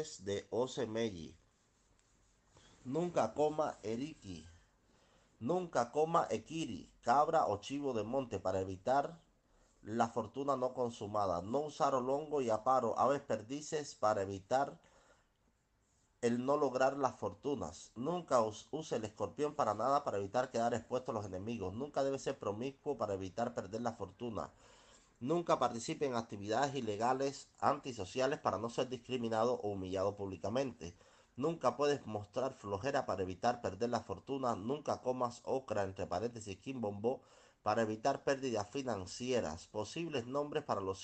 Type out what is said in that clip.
flores de Osemelli. Nunca coma eriki. Nunca coma equiri, cabra o chivo de monte para evitar la fortuna no consumada. No usar olongo y aparo, aves perdices para evitar el no lograr las fortunas. Nunca use el escorpión para nada para evitar quedar expuesto a los enemigos. Nunca debe ser promiscuo para evitar perder la fortuna. Nunca participe en actividades ilegales antisociales para no ser discriminado o humillado públicamente. Nunca puedes mostrar flojera para evitar perder la fortuna. Nunca comas ocra entre paréntesis quimbombó para evitar pérdidas financieras. Posibles nombres para los